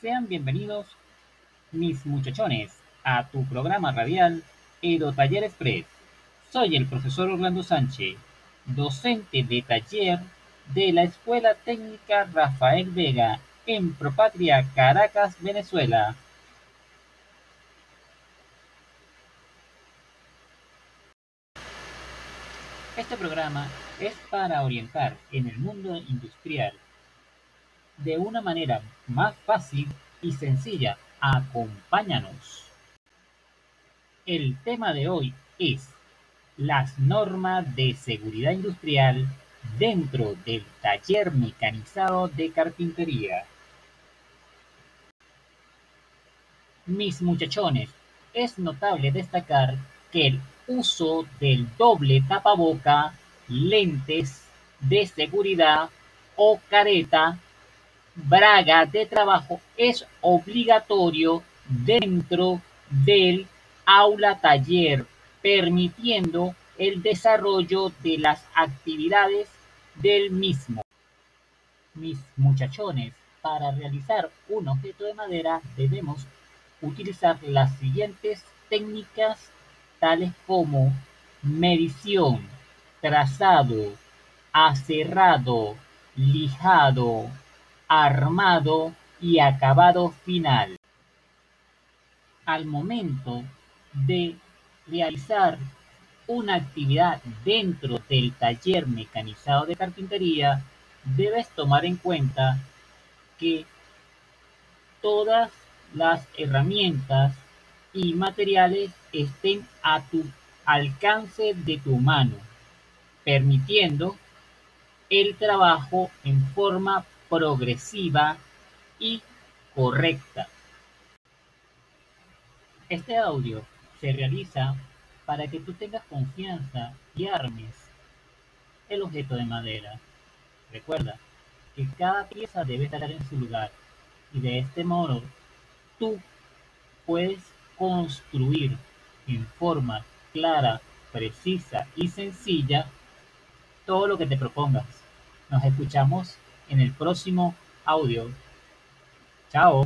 Sean bienvenidos, mis muchachones, a tu programa radial Edo Taller Express. Soy el profesor Orlando Sánchez, docente de taller de la Escuela Técnica Rafael Vega en Propatria, Caracas, Venezuela. Este programa es para orientar en el mundo industrial de una manera más fácil y sencilla. Acompáñanos. El tema de hoy es las normas de seguridad industrial dentro del taller mecanizado de carpintería. Mis muchachones, es notable destacar que el uso del doble tapaboca, lentes de seguridad o careta, braga de trabajo es obligatorio dentro del aula taller, permitiendo el desarrollo de las actividades del mismo. Mis muchachones, para realizar un objeto de madera debemos utilizar las siguientes técnicas tales como medición, trazado, aserrado, lijado, armado y acabado final. Al momento de realizar una actividad dentro del taller mecanizado de carpintería, debes tomar en cuenta que todas las herramientas y materiales estén a tu alcance de tu mano, permitiendo el trabajo en forma progresiva y correcta. Este audio se realiza para que tú tengas confianza y armes el objeto de madera. Recuerda que cada pieza debe estar en su lugar y de este modo tú puedes construir en forma clara, precisa y sencilla todo lo que te propongas. Nos escuchamos en el próximo audio. Chao.